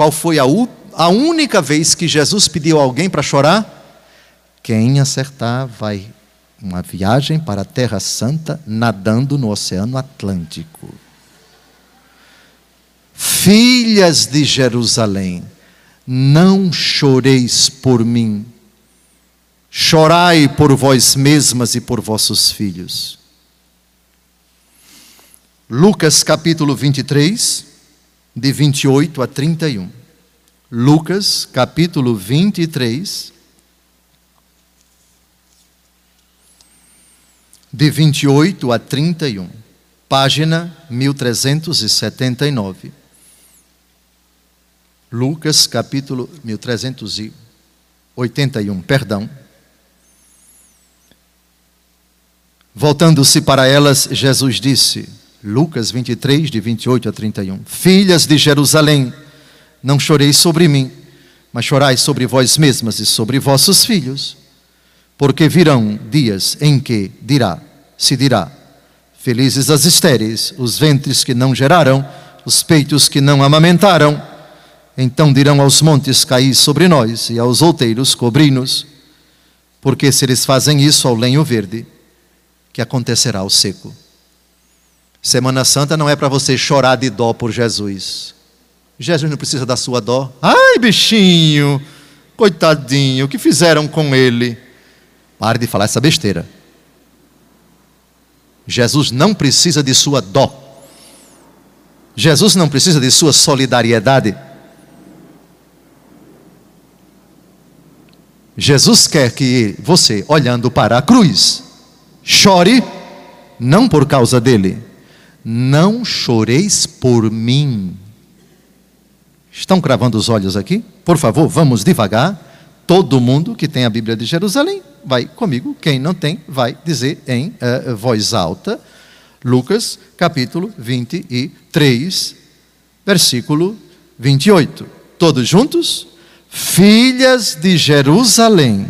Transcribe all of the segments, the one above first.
Qual foi a, a única vez que Jesus pediu a alguém para chorar? Quem acertar vai uma viagem para a Terra Santa nadando no Oceano Atlântico. Filhas de Jerusalém, não choreis por mim, chorai por vós mesmas e por vossos filhos. Lucas capítulo 23, de 28 a 31. Lucas capítulo 23, de 28 a 31, página 1379. Lucas, capítulo 1381, perdão. Voltando-se para elas, Jesus disse, Lucas 23, de 28 a 31, Filhas de Jerusalém, não choreis sobre mim, mas chorai sobre vós mesmas e sobre vossos filhos porque virão dias em que dirá, se dirá: Felizes as estéreis, os ventres que não geraram, os peitos que não amamentaram. Então dirão aos montes: Caí sobre nós, e aos outeiros: Cobri-nos. Porque se eles fazem isso ao lenho verde, que acontecerá ao seco. Semana Santa não é para você chorar de dó por Jesus. Jesus não precisa da sua dó. Ai, bichinho, coitadinho, o que fizeram com ele? Pare de falar essa besteira. Jesus não precisa de sua dó. Jesus não precisa de sua solidariedade. Jesus quer que você, olhando para a cruz, chore, não por causa dele. Não choreis por mim. Estão cravando os olhos aqui? Por favor, vamos devagar. Todo mundo que tem a Bíblia de Jerusalém, vai comigo. Quem não tem, vai dizer em uh, voz alta. Lucas, capítulo 23, versículo 28. Todos juntos? Filhas de Jerusalém,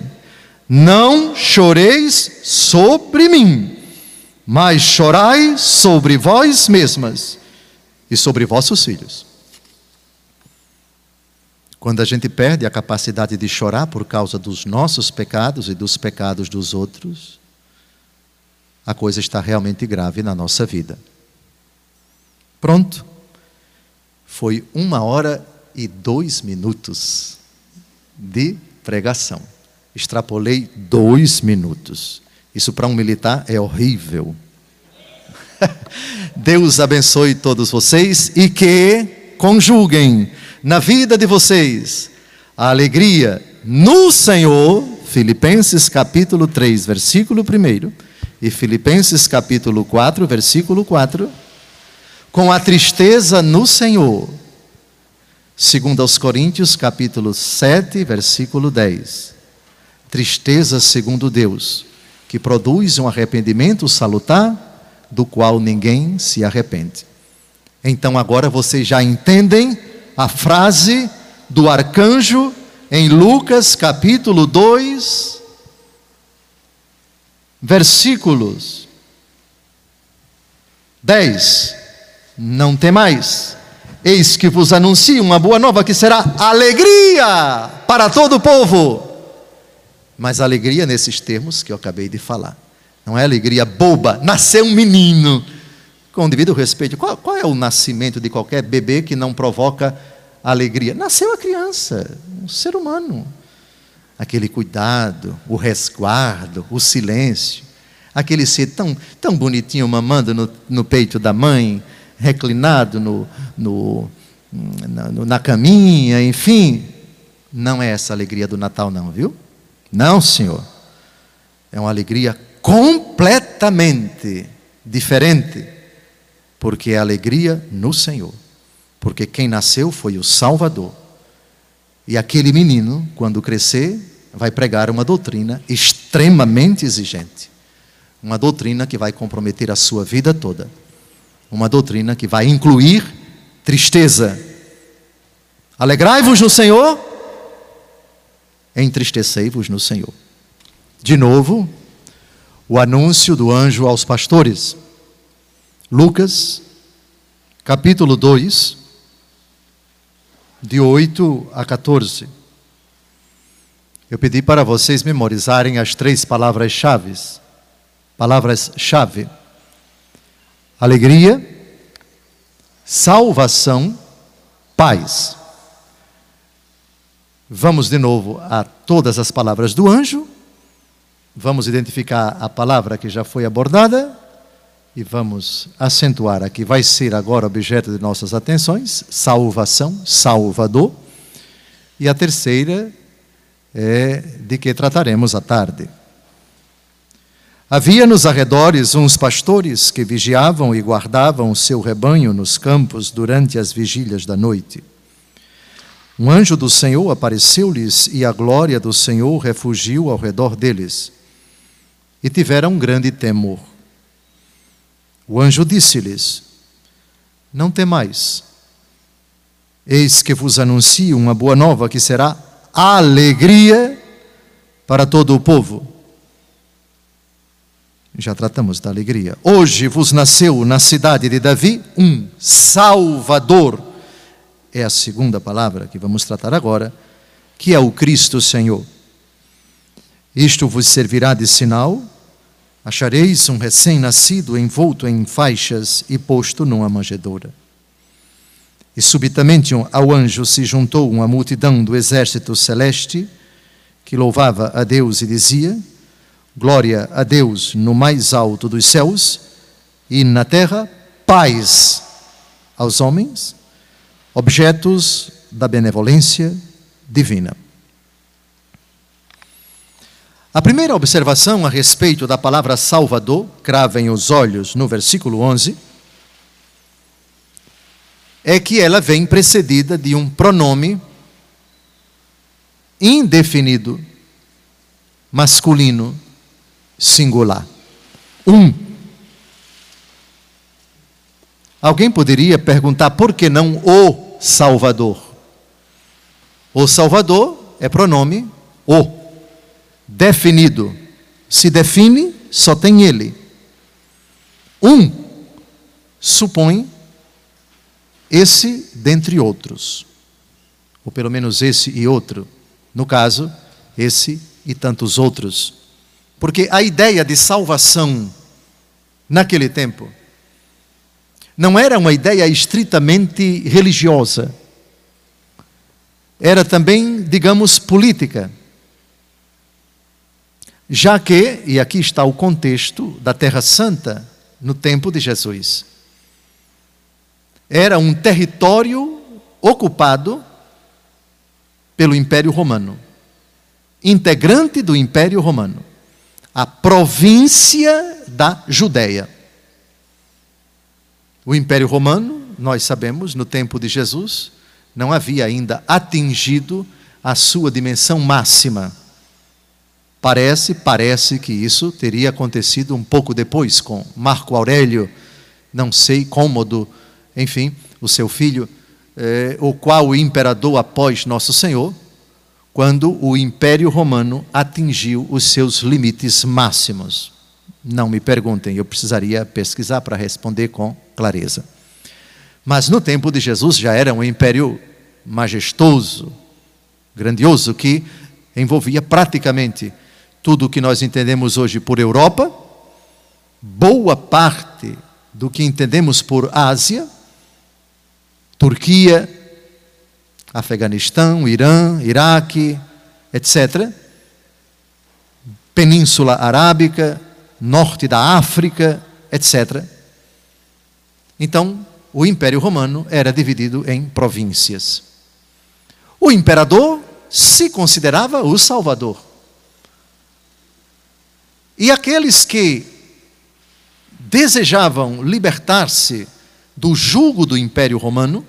não choreis sobre mim, mas chorai sobre vós mesmas e sobre vossos filhos. Quando a gente perde a capacidade de chorar por causa dos nossos pecados e dos pecados dos outros, a coisa está realmente grave na nossa vida. Pronto. Foi uma hora e dois minutos de pregação. Extrapolei dois minutos. Isso para um militar é horrível. Deus abençoe todos vocês e que conjuguem na vida de vocês a alegria no Senhor, Filipenses capítulo 3, versículo 1 e Filipenses capítulo 4, versículo 4, com a tristeza no Senhor, segundo aos Coríntios capítulo 7, versículo 10. Tristeza segundo Deus, que produz um arrependimento salutar, do qual ninguém se arrepende. Então agora vocês já entendem a frase do arcanjo em Lucas capítulo 2, versículos 10. Não tem mais. Eis que vos anuncio uma boa nova que será alegria para todo o povo. Mas alegria nesses termos que eu acabei de falar. Não é alegria boba, nasceu um menino. Com devido respeito, qual, qual é o nascimento de qualquer bebê que não provoca alegria. Nasceu a criança, um ser humano. Aquele cuidado, o resguardo, o silêncio. Aquele ser tão, tão bonitinho mamando no, no peito da mãe, reclinado no, no, na, na caminha, enfim. Não é essa alegria do Natal, não, viu? Não, Senhor. É uma alegria completamente diferente, porque é alegria no Senhor porque quem nasceu foi o Salvador. E aquele menino, quando crescer, vai pregar uma doutrina extremamente exigente. Uma doutrina que vai comprometer a sua vida toda. Uma doutrina que vai incluir tristeza. Alegrai-vos no Senhor, entristecei-vos no Senhor. De novo, o anúncio do anjo aos pastores. Lucas, capítulo 2, de 8 a 14. Eu pedi para vocês memorizarem as três palavras-chave. Palavras-chave: alegria, salvação, paz. Vamos de novo a todas as palavras do anjo. Vamos identificar a palavra que já foi abordada e vamos acentuar aqui. Vai ser agora objeto de nossas atenções: salvação, salvador. E a terceira é de que trataremos à tarde. Havia nos arredores uns pastores que vigiavam e guardavam o seu rebanho nos campos durante as vigílias da noite. Um anjo do Senhor apareceu-lhes e a glória do Senhor refugiu ao redor deles. E tiveram um grande temor. O anjo disse-lhes: Não temais. Eis que vos anuncio uma boa nova que será alegria para todo o povo. Já tratamos da alegria. Hoje vos nasceu na cidade de Davi um Salvador é a segunda palavra que vamos tratar agora, que é o Cristo Senhor. Isto vos servirá de sinal: achareis um recém-nascido envolto em faixas e posto numa manjedoura. E subitamente ao anjo se juntou uma multidão do exército celeste que louvava a Deus e dizia: Glória a Deus no mais alto dos céus e na terra paz aos homens objetos da benevolência divina. A primeira observação a respeito da palavra Salvador, cravem os olhos no versículo 11, é que ela vem precedida de um pronome indefinido, masculino, singular. Um. Alguém poderia perguntar por que não o Salvador? O Salvador é pronome o, definido. Se define, só tem ele. Um supõe esse dentre outros, ou pelo menos esse e outro. No caso, esse e tantos outros. Porque a ideia de salvação naquele tempo não era uma ideia estritamente religiosa. Era também, digamos, política. Já que, e aqui está o contexto da Terra Santa no tempo de Jesus, era um território ocupado pelo Império Romano, integrante do Império Romano, a província da Judéia. O Império Romano, nós sabemos, no tempo de Jesus, não havia ainda atingido a sua dimensão máxima. Parece, parece que isso teria acontecido um pouco depois com Marco Aurélio, não sei, Cômodo, enfim, o seu filho, eh, o qual o imperador após Nosso Senhor, quando o Império Romano atingiu os seus limites máximos. Não me perguntem, eu precisaria pesquisar para responder com clareza. Mas no tempo de Jesus já era um império majestoso, grandioso, que envolvia praticamente tudo o que nós entendemos hoje por Europa, boa parte do que entendemos por Ásia, Turquia, Afeganistão, Irã, Iraque, etc. Península Arábica, norte da África, etc. Então, o Império Romano era dividido em províncias. O imperador se considerava o Salvador. E aqueles que desejavam libertar-se do jugo do Império Romano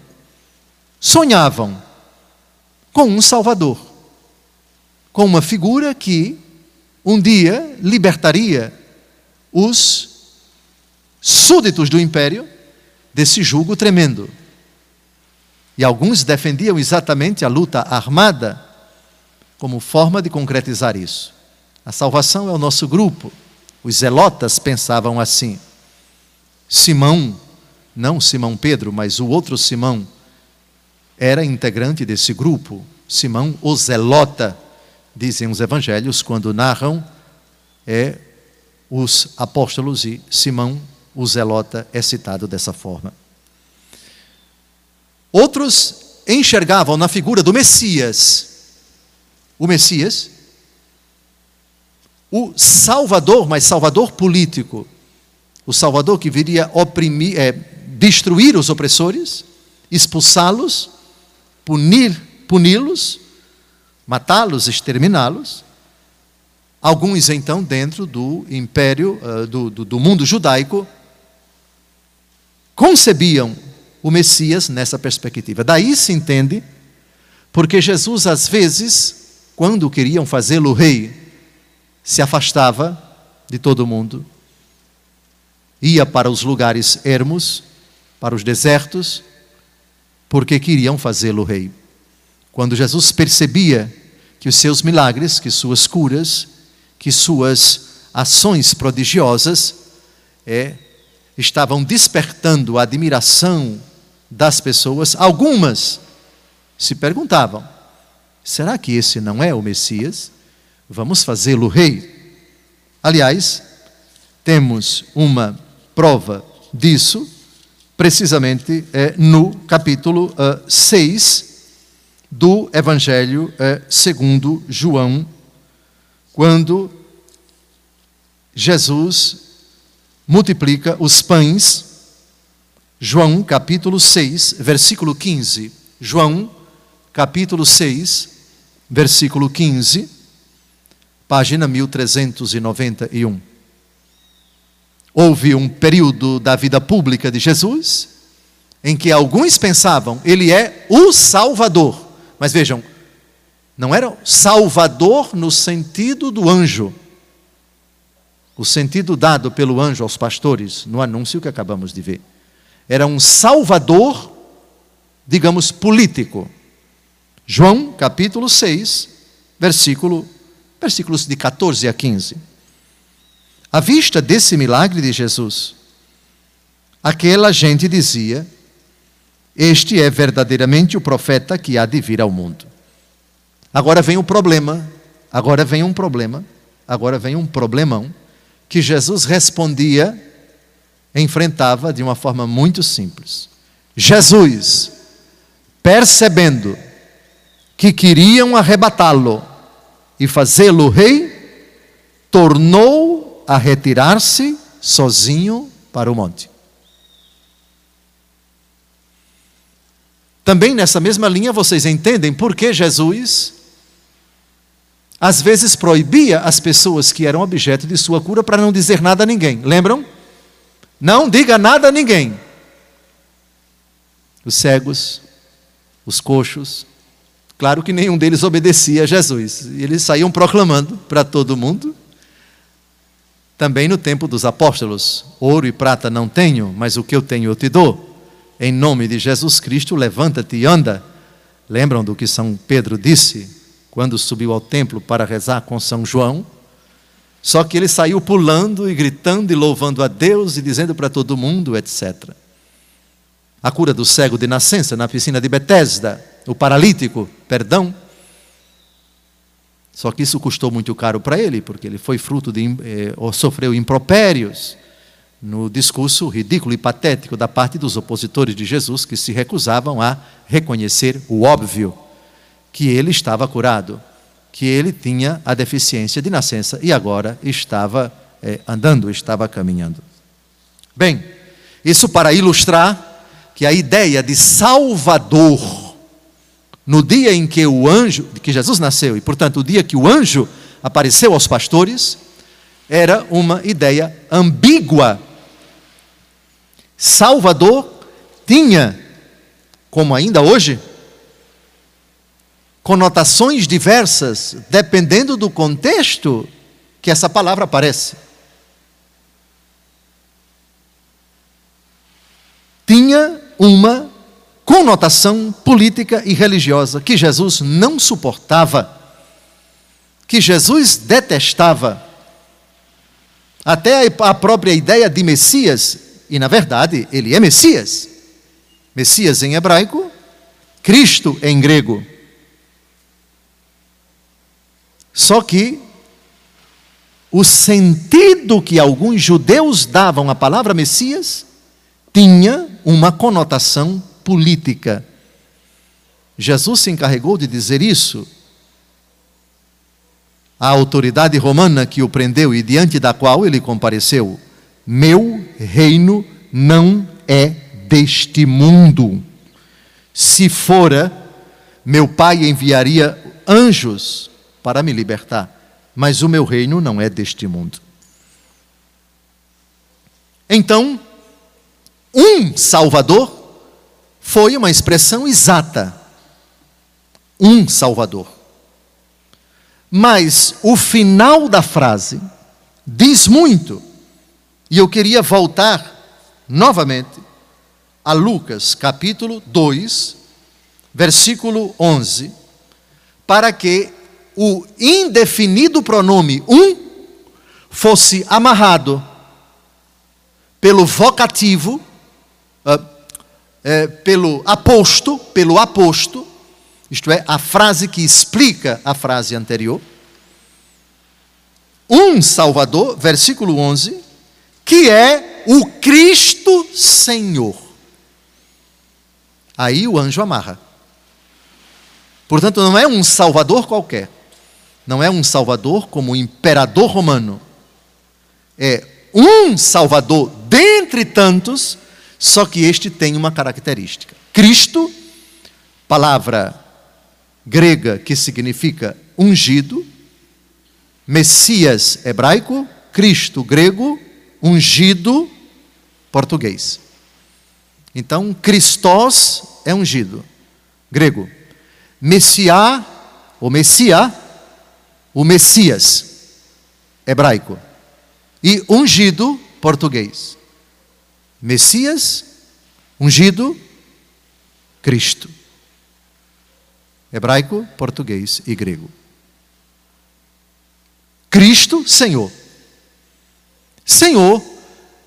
sonhavam com um Salvador, com uma figura que um dia libertaria os súditos do império desse jugo tremendo. E alguns defendiam exatamente a luta armada como forma de concretizar isso. A salvação é o nosso grupo. Os zelotas pensavam assim. Simão, não Simão Pedro, mas o outro Simão, era integrante desse grupo. Simão, o Zelota, dizem os evangelhos, quando narram, é os apóstolos e Simão, o Zelota, é citado dessa forma. Outros enxergavam na figura do Messias, o Messias, o Salvador, mas Salvador político, o Salvador que viria oprimir, é, destruir os opressores, expulsá-los, punir, puni-los, matá-los, exterminá-los. Alguns então dentro do império, uh, do, do, do mundo judaico, concebiam o Messias nessa perspectiva. Daí se entende porque Jesus, às vezes, quando queriam fazê-lo rei, se afastava de todo mundo, ia para os lugares ermos, para os desertos, porque queriam fazê-lo rei. Quando Jesus percebia que os seus milagres, que suas curas, que suas ações prodigiosas é, estavam despertando a admiração das pessoas, algumas se perguntavam: será que esse não é o Messias? Vamos fazê-lo rei. Aliás, temos uma prova disso, precisamente é, no capítulo uh, eh, 6 do Evangelho uh, segundo João, quando Jesus multiplica os pães João capítulo 6, versículo 15. João capítulo 6, versículo 15, página 1391. Houve um período da vida pública de Jesus em que alguns pensavam ele é o Salvador. Mas vejam, não era Salvador no sentido do anjo, o sentido dado pelo anjo aos pastores no anúncio que acabamos de ver era um salvador, digamos, político. João, capítulo 6, versículo, versículos de 14 a 15. À vista desse milagre de Jesus, aquela gente dizia: Este é verdadeiramente o profeta que há de vir ao mundo. Agora vem o problema, agora vem um problema, agora vem um problemão, que Jesus respondia enfrentava de uma forma muito simples. Jesus, percebendo que queriam arrebatá-lo e fazê-lo rei, tornou a retirar-se sozinho para o monte. Também nessa mesma linha vocês entendem por que Jesus às vezes proibia as pessoas que eram objeto de sua cura para não dizer nada a ninguém. Lembram? Não diga nada a ninguém. Os cegos, os coxos, claro que nenhum deles obedecia a Jesus. Eles saíam proclamando para todo mundo. Também no tempo dos apóstolos: ouro e prata não tenho, mas o que eu tenho eu te dou. Em nome de Jesus Cristo, levanta-te e anda. Lembram do que São Pedro disse quando subiu ao templo para rezar com São João? Só que ele saiu pulando e gritando e louvando a Deus e dizendo para todo mundo, etc. A cura do cego de nascença na piscina de Betesda, o paralítico, perdão. Só que isso custou muito caro para ele, porque ele foi fruto de, eh, ou sofreu impropérios no discurso ridículo e patético da parte dos opositores de Jesus que se recusavam a reconhecer o óbvio, que ele estava curado que ele tinha a deficiência de nascença e agora estava é, andando, estava caminhando. Bem, isso para ilustrar que a ideia de Salvador, no dia em que o anjo, que Jesus nasceu, e portanto o dia que o anjo apareceu aos pastores, era uma ideia ambígua. Salvador tinha, como ainda hoje, conotações diversas, dependendo do contexto que essa palavra aparece. Tinha uma conotação política e religiosa que Jesus não suportava, que Jesus detestava. Até a própria ideia de Messias, e na verdade ele é Messias. Messias em hebraico Cristo em grego. Só que o sentido que alguns judeus davam à palavra Messias tinha uma conotação política. Jesus se encarregou de dizer isso à autoridade romana que o prendeu e diante da qual ele compareceu: Meu reino não é deste mundo. Se fora, meu pai enviaria anjos para me libertar, mas o meu reino não é deste mundo. Então, um Salvador foi uma expressão exata. Um Salvador. Mas o final da frase diz muito. E eu queria voltar novamente a Lucas capítulo 2, versículo 11, para que o indefinido pronome um fosse amarrado pelo vocativo, uh, é, pelo aposto, pelo aposto, isto é, a frase que explica a frase anterior. Um Salvador, versículo 11, que é o Cristo Senhor. Aí o anjo amarra. Portanto, não é um Salvador qualquer. Não é um Salvador como o imperador romano. É um Salvador dentre tantos só que este tem uma característica. Cristo, palavra grega que significa ungido, Messias hebraico, Cristo grego, ungido português. Então, Christos é ungido, grego. Messiá, ou Messia, o Messias, hebraico. E ungido, português. Messias, ungido, Cristo. Hebraico, português e grego. Cristo, Senhor. Senhor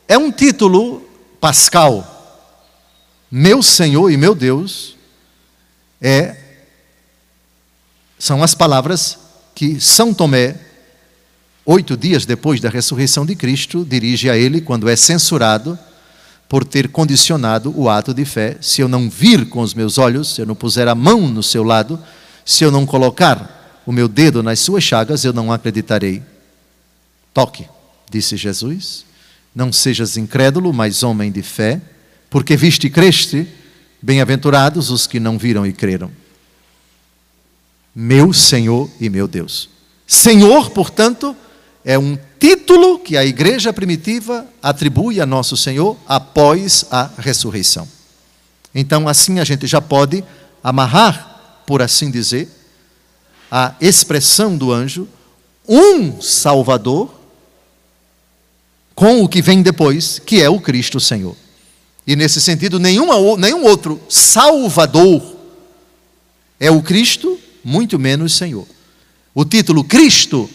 é um título pascal. Meu Senhor e meu Deus é são as palavras que São Tomé, oito dias depois da ressurreição de Cristo, dirige a ele quando é censurado por ter condicionado o ato de fé. Se eu não vir com os meus olhos, se eu não puser a mão no seu lado, se eu não colocar o meu dedo nas suas chagas, eu não acreditarei. Toque, disse Jesus. Não sejas incrédulo, mas homem de fé, porque viste e creste, bem-aventurados os que não viram e creram. Meu Senhor e meu Deus. Senhor, portanto, é um título que a igreja primitiva atribui a nosso Senhor após a ressurreição. Então, assim a gente já pode amarrar, por assim dizer, a expressão do anjo, um Salvador, com o que vem depois, que é o Cristo Senhor. E nesse sentido, nenhum outro Salvador é o Cristo, muito menos Senhor. O título Cristo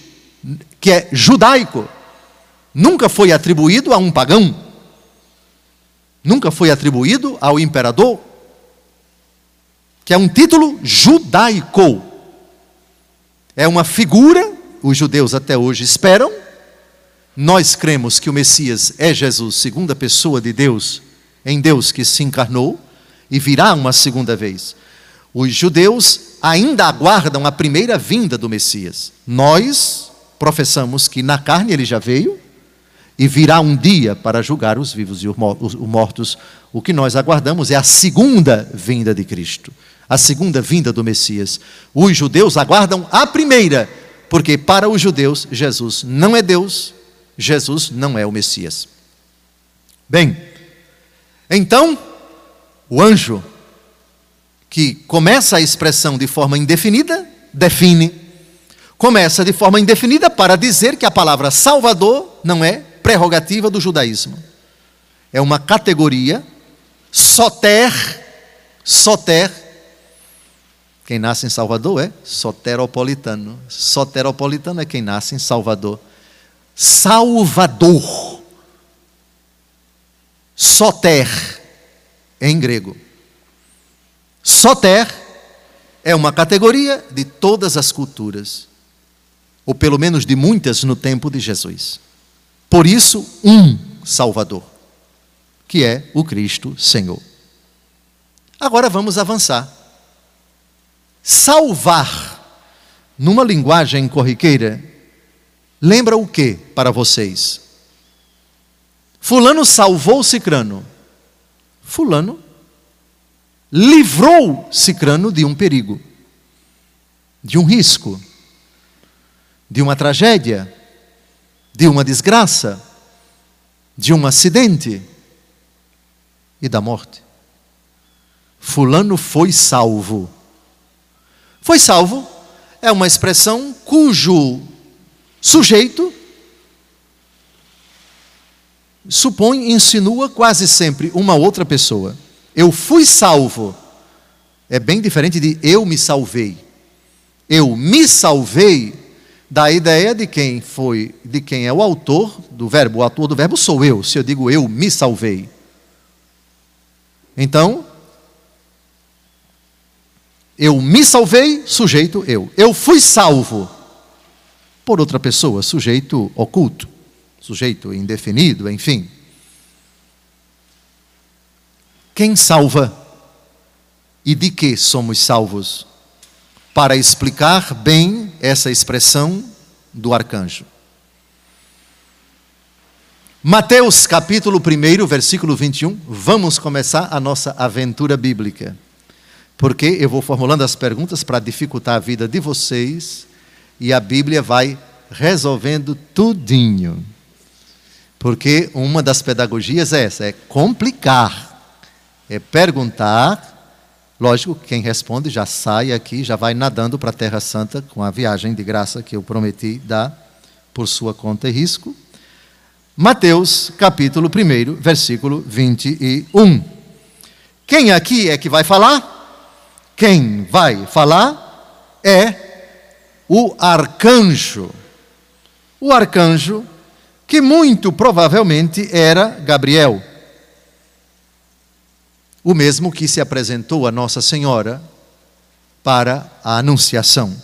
que é judaico, nunca foi atribuído a um pagão, nunca foi atribuído ao imperador, que é um título judaico. É uma figura, os judeus até hoje esperam. Nós cremos que o Messias é Jesus, segunda pessoa de Deus, em Deus que se encarnou e virá uma segunda vez. Os judeus ainda aguardam a primeira vinda do Messias. Nós professamos que na carne ele já veio e virá um dia para julgar os vivos e os mortos. O que nós aguardamos é a segunda vinda de Cristo, a segunda vinda do Messias. Os judeus aguardam a primeira, porque para os judeus Jesus não é Deus, Jesus não é o Messias. Bem, então, o anjo que começa a expressão de forma indefinida, define começa de forma indefinida para dizer que a palavra Salvador não é prerrogativa do judaísmo. É uma categoria soter, soter. Quem nasce em Salvador é soteropolitano. Soteropolitano é quem nasce em Salvador. Salvador. Soter em grego. Soter é uma categoria de todas as culturas, ou pelo menos de muitas no tempo de Jesus. Por isso, um Salvador, que é o Cristo Senhor. Agora vamos avançar. Salvar, numa linguagem corriqueira, lembra o que para vocês? Fulano salvou Cicrano. Fulano livrou Cicrano de um perigo, de um risco, de uma tragédia, de uma desgraça, de um acidente e da morte. Fulano foi salvo. Foi salvo é uma expressão cujo sujeito supõe, insinua quase sempre uma outra pessoa. Eu fui salvo. É bem diferente de eu me salvei. Eu me salvei dá a ideia de quem foi, de quem é o autor do verbo. O autor do verbo sou eu, se eu digo eu me salvei. Então, eu me salvei, sujeito eu. Eu fui salvo por outra pessoa, sujeito oculto, sujeito indefinido, enfim. Quem salva e de que somos salvos? Para explicar bem essa expressão do arcanjo. Mateus capítulo 1, versículo 21, vamos começar a nossa aventura bíblica. Porque eu vou formulando as perguntas para dificultar a vida de vocês e a Bíblia vai resolvendo tudinho. Porque uma das pedagogias é essa, é complicar é perguntar. Lógico, quem responde já sai aqui, já vai nadando para a Terra Santa com a viagem de graça que eu prometi dar por sua conta e risco. Mateus, capítulo 1, versículo 21. Quem aqui é que vai falar? Quem vai falar é o arcanjo. O arcanjo que muito provavelmente era Gabriel o mesmo que se apresentou a Nossa Senhora para a Anunciação.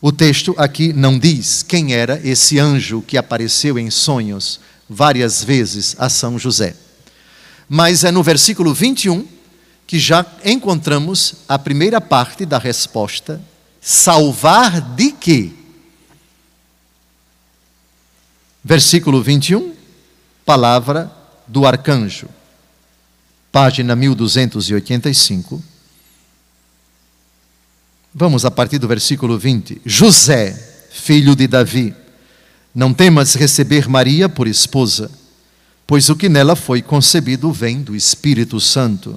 O texto aqui não diz quem era esse anjo que apareceu em sonhos várias vezes a São José. Mas é no versículo 21 que já encontramos a primeira parte da resposta: salvar de quê? Versículo 21, palavra do arcanjo página 1285. Vamos a partir do versículo 20. José, filho de Davi, não temas receber Maria por esposa, pois o que nela foi concebido vem do Espírito Santo.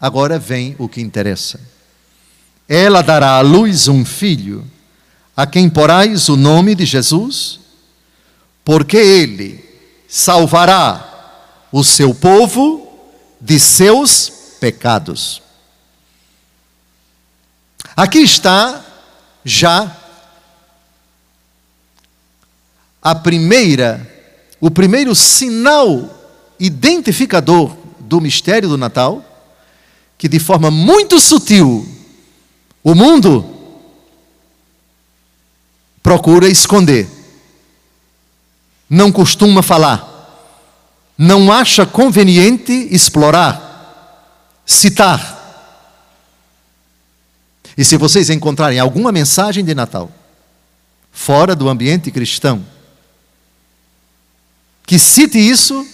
Agora vem o que interessa. Ela dará à luz um filho, a quem porais o nome de Jesus, porque ele salvará o seu povo de seus pecados. Aqui está já a primeira, o primeiro sinal identificador do mistério do Natal, que de forma muito sutil o mundo procura esconder, não costuma falar não acha conveniente explorar, citar. E se vocês encontrarem alguma mensagem de Natal fora do ambiente cristão que cite isso,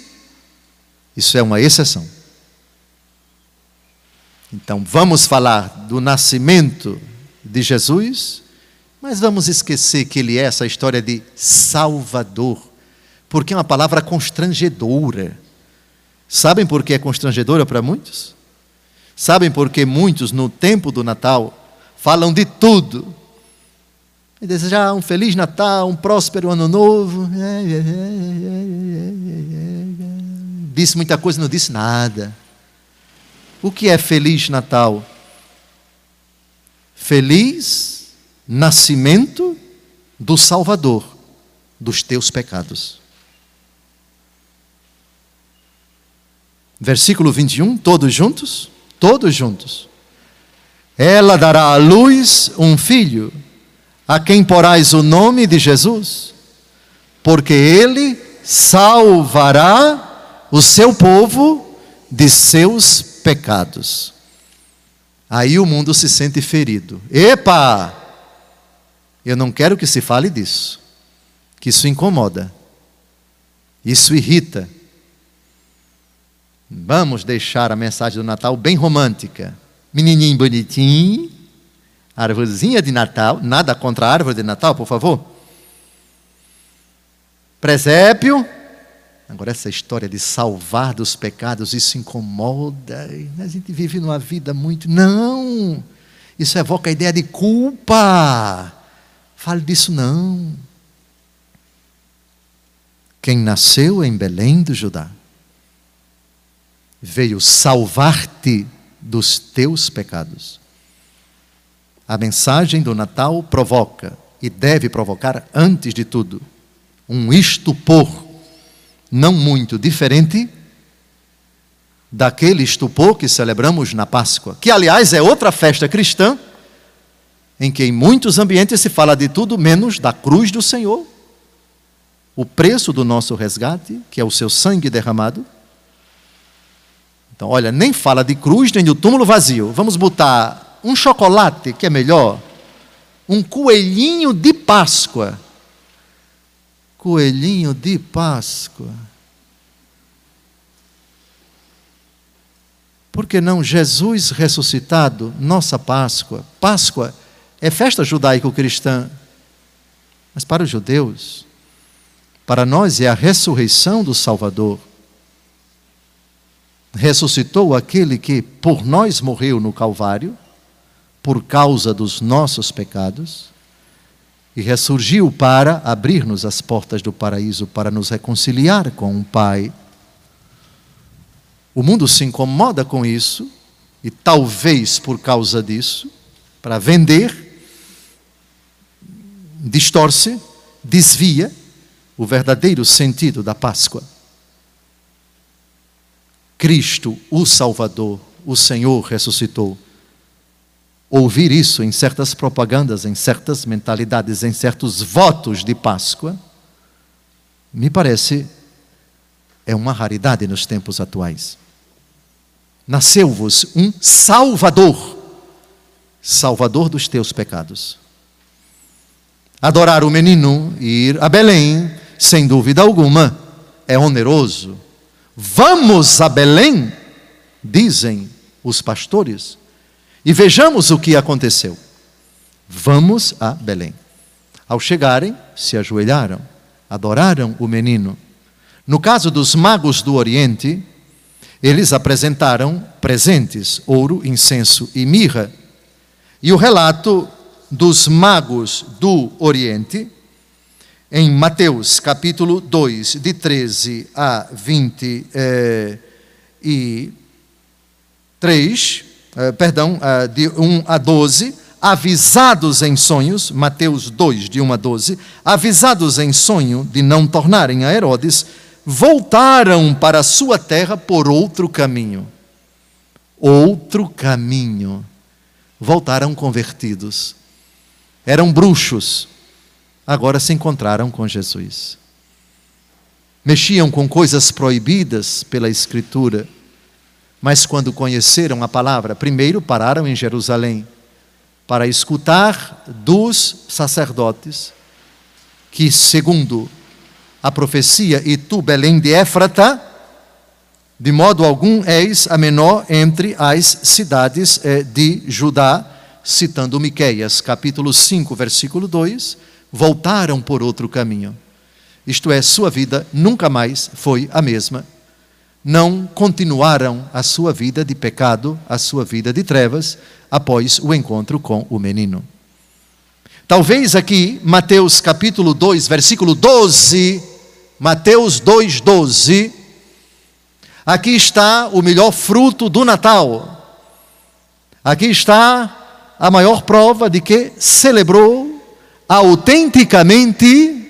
isso é uma exceção. Então vamos falar do nascimento de Jesus, mas vamos esquecer que ele é essa história de Salvador porque é uma palavra constrangedora. Sabem por que é constrangedora para muitos? Sabem por que muitos, no tempo do Natal, falam de tudo? E desejar um Feliz Natal, um próspero Ano Novo. Disse muita coisa, não disse nada. O que é Feliz Natal? Feliz nascimento do Salvador dos teus pecados. Versículo 21, todos juntos? Todos juntos. Ela dará à luz um filho, a quem porás o nome de Jesus, porque ele salvará o seu povo de seus pecados. Aí o mundo se sente ferido. Epa! Eu não quero que se fale disso, que isso incomoda, isso irrita. Vamos deixar a mensagem do Natal bem romântica. Menininho bonitinho, árvorezinha de Natal, nada contra a árvore de Natal, por favor. Presépio. Agora, essa história de salvar dos pecados, isso incomoda. A gente vive numa vida muito. Não! Isso evoca a ideia de culpa. Fale disso não. Quem nasceu em Belém do Judá veio salvar-te dos teus pecados. A mensagem do Natal provoca e deve provocar, antes de tudo, um estupor não muito diferente daquele estupor que celebramos na Páscoa, que aliás é outra festa cristã, em que em muitos ambientes se fala de tudo menos da cruz do Senhor, o preço do nosso resgate, que é o seu sangue derramado. Então, olha, nem fala de cruz nem do túmulo vazio. Vamos botar um chocolate, que é melhor, um coelhinho de Páscoa coelhinho de Páscoa. Por que não Jesus ressuscitado, nossa Páscoa? Páscoa é festa judaico-cristã, mas para os judeus, para nós é a ressurreição do Salvador. Ressuscitou aquele que por nós morreu no Calvário, por causa dos nossos pecados e ressurgiu para abrir-nos as portas do paraíso, para nos reconciliar com o Pai. O mundo se incomoda com isso, e talvez por causa disso, para vender, distorce, desvia o verdadeiro sentido da Páscoa. Cristo, o Salvador, o Senhor ressuscitou ouvir isso em certas propagandas, em certas mentalidades, em certos votos de Páscoa, me parece é uma raridade nos tempos atuais. Nasceu-vos um Salvador, Salvador dos teus pecados. Adorar o menino e ir a Belém, sem dúvida alguma, é oneroso. Vamos a Belém, dizem os pastores e vejamos o que aconteceu. Vamos a Belém. Ao chegarem, se ajoelharam, adoraram o menino. No caso dos magos do Oriente, eles apresentaram presentes: ouro, incenso e mirra. E o relato dos magos do Oriente, em Mateus capítulo 2, de 13 a 23, eh, eh, perdão, uh, de 1 a 12, avisados em sonhos, Mateus 2, de 1 a 12, avisados em sonho de não tornarem a Herodes, voltaram para sua terra por outro caminho. Outro caminho. Voltaram convertidos. Eram bruxos, agora se encontraram com Jesus. Mexiam com coisas proibidas pela Escritura mas quando conheceram a palavra, primeiro pararam em Jerusalém para escutar dos sacerdotes que, segundo a profecia, e tu, Belém de Éfrata, de modo algum és a menor entre as cidades eh, de Judá, citando Miqueias, capítulo 5, versículo 2, voltaram por outro caminho. Isto é, sua vida nunca mais foi a mesma não continuaram a sua vida de pecado, a sua vida de trevas, após o encontro com o menino. Talvez aqui, Mateus capítulo 2, versículo 12, Mateus 2, 12, aqui está o melhor fruto do Natal. Aqui está a maior prova de que celebrou autenticamente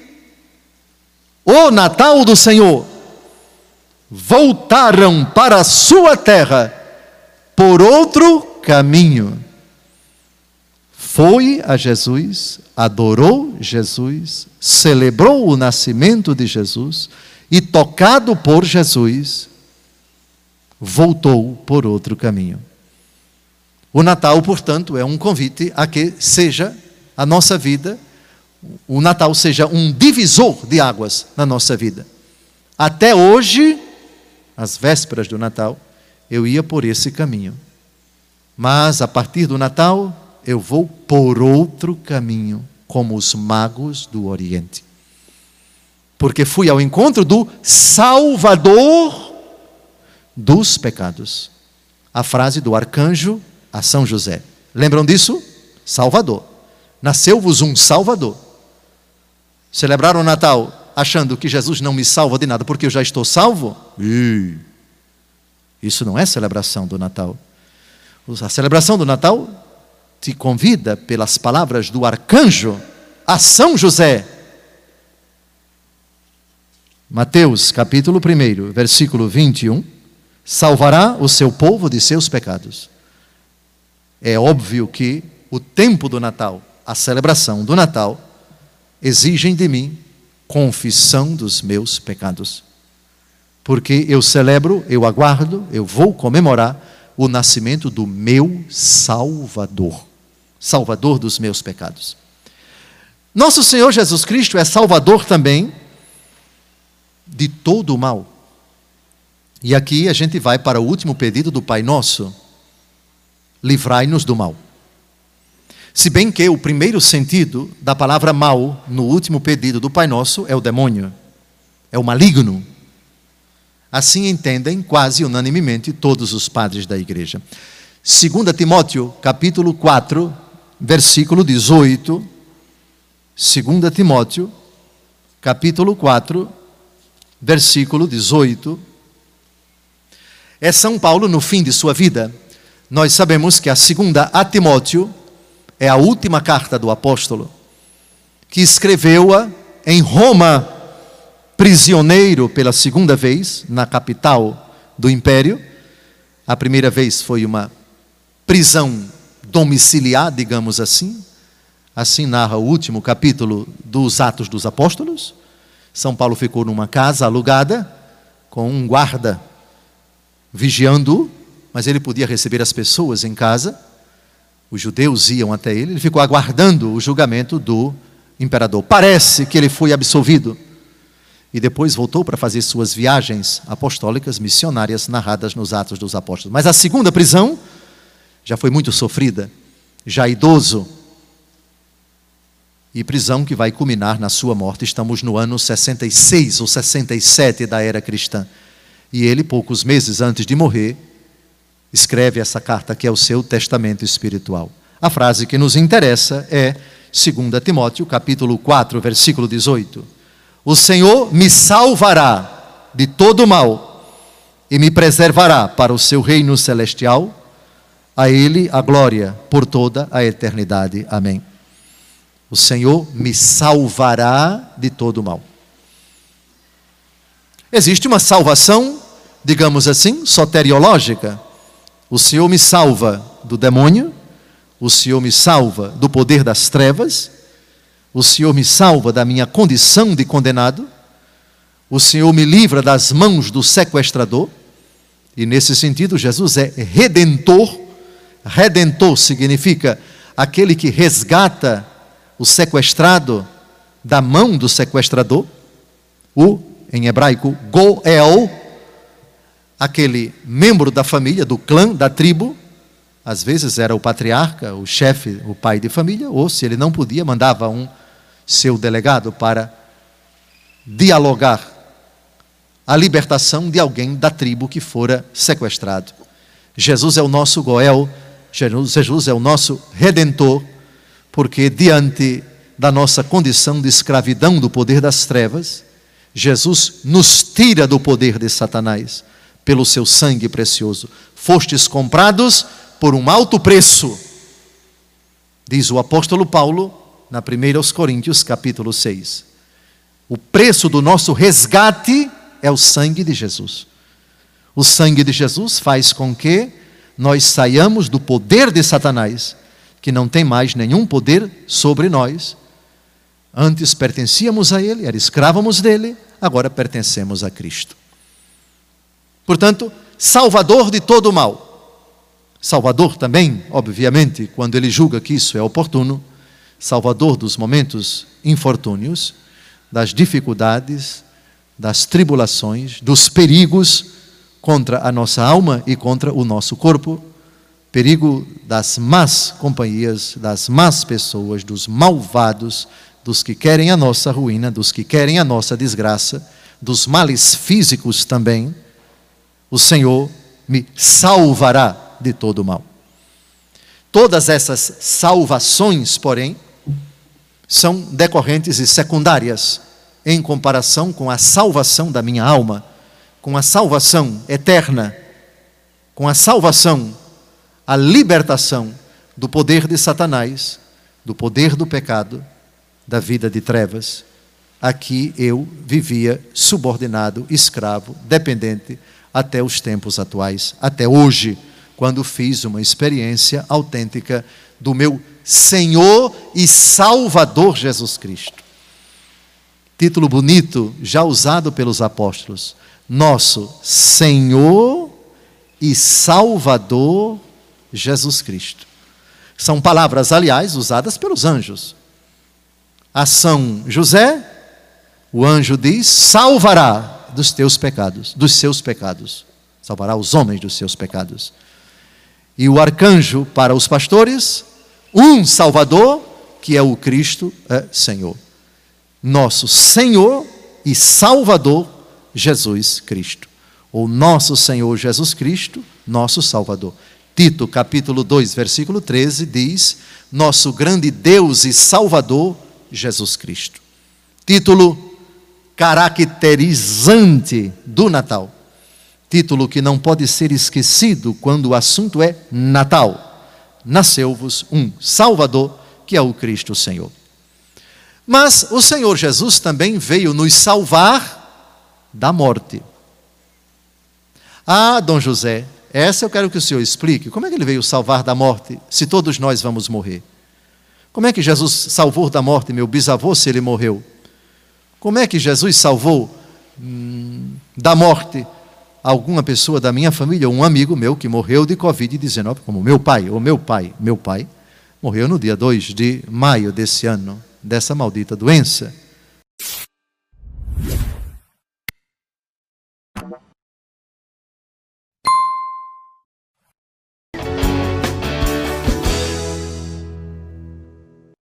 o Natal do Senhor voltaram para a sua terra por outro caminho. foi a Jesus, adorou Jesus, celebrou o nascimento de Jesus e, tocado por Jesus, voltou por outro caminho. O Natal, portanto, é um convite a que seja a nossa vida, o Natal seja um divisor de águas na nossa vida. Até hoje, às vésperas do Natal, eu ia por esse caminho. Mas a partir do Natal, eu vou por outro caminho, como os magos do Oriente. Porque fui ao encontro do Salvador dos pecados. A frase do arcanjo a São José. Lembram disso? Salvador. Nasceu-vos um Salvador. Celebraram o Natal achando que Jesus não me salva de nada porque eu já estou salvo? Isso não é celebração do Natal. A celebração do Natal te convida, pelas palavras do arcanjo, a São José. Mateus capítulo 1, versículo 21. Salvará o seu povo de seus pecados. É óbvio que o tempo do Natal, a celebração do Natal, exigem de mim confissão dos meus pecados. Porque eu celebro, eu aguardo, eu vou comemorar o nascimento do meu Salvador, Salvador dos meus pecados. Nosso Senhor Jesus Cristo é Salvador também de todo o mal. E aqui a gente vai para o último pedido do Pai Nosso: livrai-nos do mal. Se bem que o primeiro sentido da palavra mal no último pedido do Pai Nosso é o demônio, é o maligno. Assim entendem quase unanimemente todos os padres da igreja. 2 Timóteo, capítulo 4, versículo 18. 2 Timóteo, capítulo 4, versículo 18. É São Paulo no fim de sua vida. Nós sabemos que a segunda a Timóteo é a última carta do apóstolo, que escreveu-a em Roma prisioneiro pela segunda vez na capital do império. A primeira vez foi uma prisão domiciliar, digamos assim. Assim narra o último capítulo dos Atos dos Apóstolos. São Paulo ficou numa casa alugada com um guarda vigiando, mas ele podia receber as pessoas em casa. Os judeus iam até ele, ele ficou aguardando o julgamento do imperador. Parece que ele foi absolvido e depois voltou para fazer suas viagens apostólicas missionárias narradas nos Atos dos Apóstolos. Mas a segunda prisão já foi muito sofrida, já idoso, e prisão que vai culminar na sua morte. Estamos no ano 66 ou 67 da era cristã. E ele, poucos meses antes de morrer, escreve essa carta que é o seu testamento espiritual. A frase que nos interessa é 2 Timóteo, capítulo 4, versículo 18 o Senhor me salvará de todo mal e me preservará para o seu reino celestial. A Ele a glória por toda a eternidade. Amém. O Senhor me salvará de todo mal. Existe uma salvação, digamos assim, soteriológica. O Senhor me salva do demônio, o Senhor me salva do poder das trevas o Senhor me salva da minha condição de condenado, o Senhor me livra das mãos do sequestrador, e nesse sentido, Jesus é redentor. Redentor significa aquele que resgata o sequestrado da mão do sequestrador. O, em hebraico, Goel, aquele membro da família, do clã, da tribo, às vezes era o patriarca, o chefe, o pai de família, ou se ele não podia, mandava um seu delegado para dialogar a libertação de alguém da tribo que fora sequestrado. Jesus é o nosso Goel, Jesus é o nosso redentor, porque diante da nossa condição de escravidão do poder das trevas, Jesus nos tira do poder de Satanás pelo seu sangue precioso. Fostes comprados por um alto preço. Diz o apóstolo Paulo na 1 Coríntios, capítulo 6. O preço do nosso resgate é o sangue de Jesus. O sangue de Jesus faz com que nós saiamos do poder de Satanás, que não tem mais nenhum poder sobre nós. Antes pertencíamos a Ele, era escrávamos dele, agora pertencemos a Cristo. Portanto, Salvador de todo o mal. Salvador também, obviamente, quando ele julga que isso é oportuno, Salvador dos momentos infortúnios, das dificuldades, das tribulações, dos perigos contra a nossa alma e contra o nosso corpo, perigo das más companhias, das más pessoas, dos malvados, dos que querem a nossa ruína, dos que querem a nossa desgraça, dos males físicos também, o Senhor me salvará de todo o mal. Todas essas salvações, porém, são decorrentes e secundárias em comparação com a salvação da minha alma, com a salvação eterna, com a salvação, a libertação do poder de Satanás, do poder do pecado, da vida de trevas. Aqui eu vivia subordinado, escravo, dependente, até os tempos atuais, até hoje, quando fiz uma experiência autêntica do meu Senhor e Salvador Jesus Cristo. Título bonito, já usado pelos apóstolos. Nosso Senhor e Salvador Jesus Cristo. São palavras, aliás, usadas pelos anjos. A São José, o anjo diz: salvará dos teus pecados, dos seus pecados. Salvará os homens dos seus pecados. E o arcanjo para os pastores, um Salvador, que é o Cristo é Senhor. Nosso Senhor e Salvador, Jesus Cristo. O nosso Senhor Jesus Cristo, nosso Salvador. Tito, capítulo 2, versículo 13, diz: Nosso grande Deus e Salvador, Jesus Cristo. Título caracterizante do Natal. Título que não pode ser esquecido quando o assunto é Natal nasceu-vos um Salvador, que é o Cristo Senhor. Mas o Senhor Jesus também veio nos salvar da morte. Ah, Dom José, essa eu quero que o senhor explique. Como é que ele veio salvar da morte, se todos nós vamos morrer? Como é que Jesus salvou da morte meu bisavô se ele morreu? Como é que Jesus salvou hum, da morte alguma pessoa da minha família, um amigo meu que morreu de Covid-19, como meu pai, ou meu pai, meu pai, morreu no dia 2 de maio desse ano, dessa maldita doença.